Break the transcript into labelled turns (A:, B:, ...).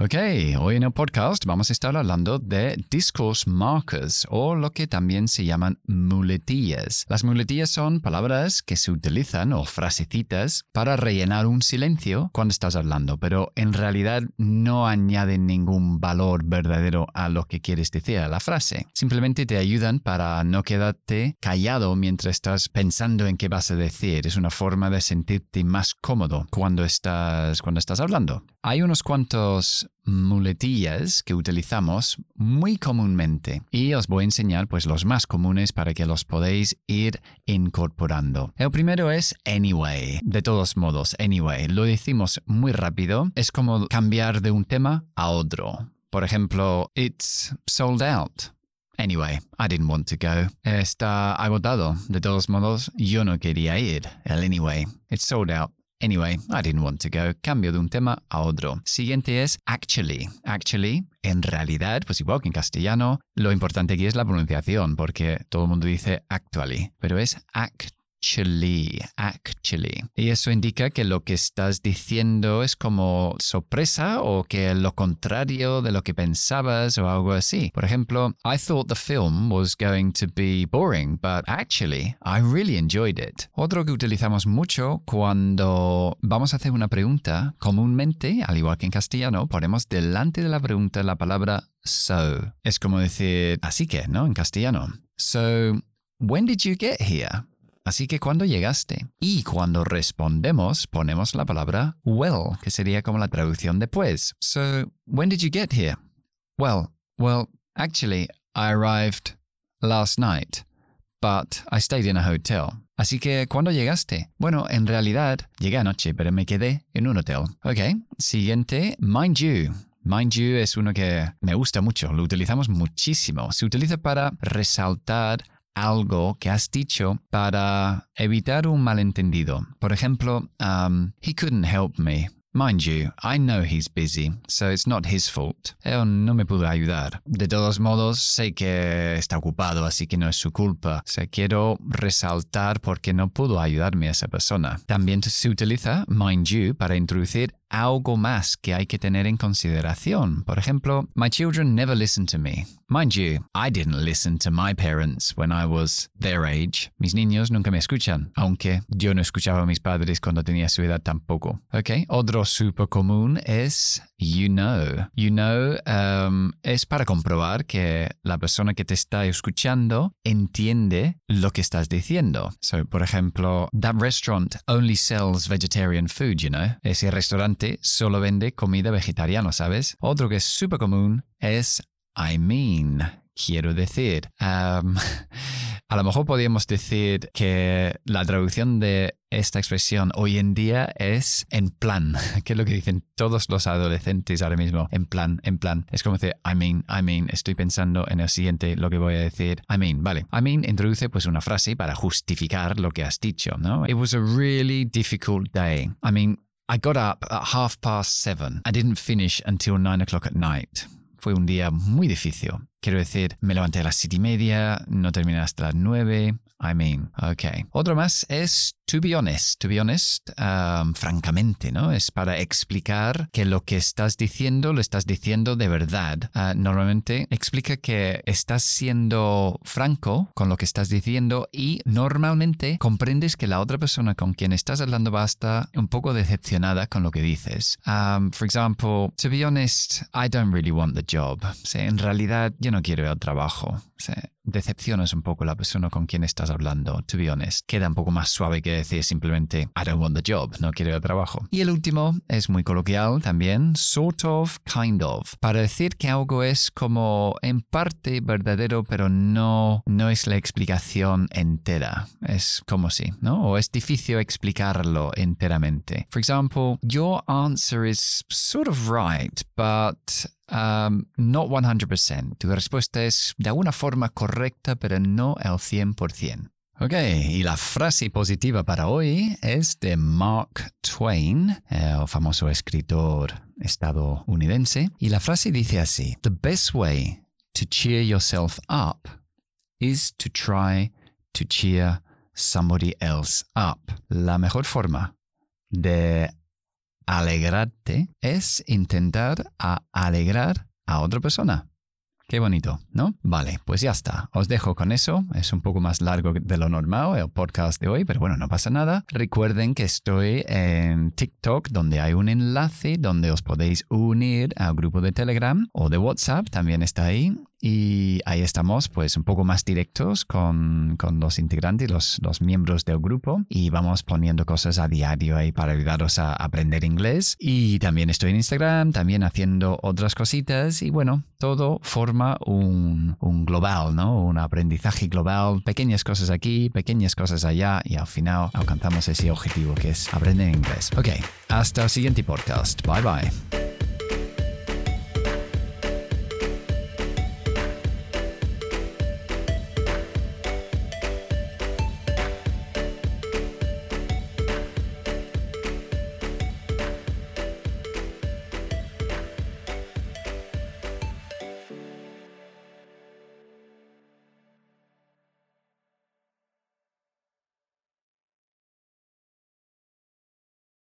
A: Ok, hoy en el podcast vamos a estar hablando de discourse markers o lo que también se llaman muletillas. Las muletillas son palabras que se utilizan o frasecitas para rellenar un silencio cuando estás hablando, pero en realidad no añaden ningún valor verdadero a lo que quieres decir a la frase. Simplemente te ayudan para no quedarte callado mientras estás pensando en qué vas a decir. Es una forma de sentirte más cómodo cuando estás, cuando estás hablando. Hay unos cuantos muletillas que utilizamos muy comúnmente y os voy a enseñar pues los más comunes para que los podéis ir incorporando. El primero es anyway. De todos modos, anyway. Lo decimos muy rápido. Es como cambiar de un tema a otro. Por ejemplo, it's sold out. Anyway, I didn't want to go. Está agotado. De todos modos, yo no quería ir. El anyway. It's sold out. Anyway, I didn't want to go. Cambio de un tema a otro. Siguiente es actually. Actually, en realidad, pues igual que en castellano, lo importante aquí es la pronunciación, porque todo el mundo dice actually, pero es act actually, actually. Y eso indica que lo que estás diciendo es como sorpresa o que lo contrario de lo que pensabas o algo así. Por ejemplo, I thought the film was going to be boring, but actually I really enjoyed it. Otro que utilizamos mucho cuando vamos a hacer una pregunta, comúnmente, al igual que en castellano, ponemos delante de la pregunta la palabra so. Es como decir así que, ¿no? En castellano. So, when did you get here? Así que cuando llegaste y cuando respondemos ponemos la palabra well, que sería como la traducción de pues. So, when did you get here? Well, well, actually, I arrived last night, but I stayed in a hotel. Así que, ¿cuándo llegaste? Bueno, en realidad, llegué anoche, pero me quedé en un hotel. Ok, siguiente, mind you. Mind you es uno que me gusta mucho, lo utilizamos muchísimo. Se utiliza para resaltar algo que has dicho para evitar un malentendido. Por ejemplo, um, he couldn't help me. Mind you, I know he's busy, so it's not his fault. Él no me pudo ayudar. De todos modos, sé que está ocupado, así que no es su culpa. O quiero resaltar porque no pudo ayudarme a esa persona. También se utiliza mind you para introducir algo más que hay que tener en consideración. Por ejemplo, my children never listen to me. Mind you, I didn't listen to my parents when I was their age. Mis niños nunca me escuchan, aunque yo no escuchaba a mis padres cuando tenía su edad tampoco. Ok, otro súper común es you know. You know um, es para comprobar que la persona que te está escuchando entiende lo que estás diciendo. So, por ejemplo, that restaurant only sells vegetarian food, you know. Ese restaurante solo vende comida vegetariana, ¿sabes? Otro que es súper común es I mean quiero decir. A lo mejor podríamos decir que la traducción de esta expresión hoy en día es en plan, que es lo que dicen todos los adolescentes ahora mismo, en plan, en plan. Es como decir, I mean, I mean, estoy pensando en el siguiente, lo que voy a decir. I mean, vale. I mean introduce pues una frase para justificar lo que has dicho, ¿no? It was a really difficult day. I mean, I got up at half past seven. I didn't finish until nine o'clock at night. Fue un día muy difícil. Quiero decir, me levanté a las siete y media, no terminé hasta las nueve. I mean, ok. Otro más es to be honest. To be honest, um, francamente, ¿no? Es para explicar que lo que estás diciendo lo estás diciendo de verdad. Uh, normalmente explica que estás siendo franco con lo que estás diciendo y normalmente comprendes que la otra persona con quien estás hablando va a estar un poco decepcionada con lo que dices. Um, for example, to be honest, I don't really want the job. En realidad, yo no quiero al trabajo. Decepcionas un poco la persona con quien estás hablando, to be honest. Queda un poco más suave que decir simplemente I don't want the job, no quiero al trabajo. Y el último es muy coloquial también, sort of, kind of, para decir que algo es como en parte verdadero, pero no, no es la explicación entera. Es como si, ¿no? O es difícil explicarlo enteramente. For example, your answer is sort of right, but Um, no 100%. Tu respuesta es de alguna forma correcta, pero no al 100%. Ok, y la frase positiva para hoy es de Mark Twain, el famoso escritor estadounidense, y la frase dice así, The best way to cheer yourself up is to try to cheer somebody else up. La mejor forma de alegrarte es intentar alegrar a otra persona. Qué bonito, ¿no? Vale, pues ya está. Os dejo con eso. Es un poco más largo de lo normal el podcast de hoy, pero bueno, no pasa nada. Recuerden que estoy en TikTok, donde hay un enlace donde os podéis unir al grupo de Telegram o de WhatsApp, también está ahí. Y ahí estamos, pues un poco más directos con, con los integrantes, los, los miembros del grupo. Y vamos poniendo cosas a diario ahí para ayudaros a aprender inglés. Y también estoy en Instagram, también haciendo otras cositas. Y bueno, todo forma un, un global, ¿no? Un aprendizaje global. Pequeñas cosas aquí, pequeñas cosas allá. Y al final alcanzamos ese objetivo que es aprender inglés. Ok, hasta el siguiente podcast. Bye bye.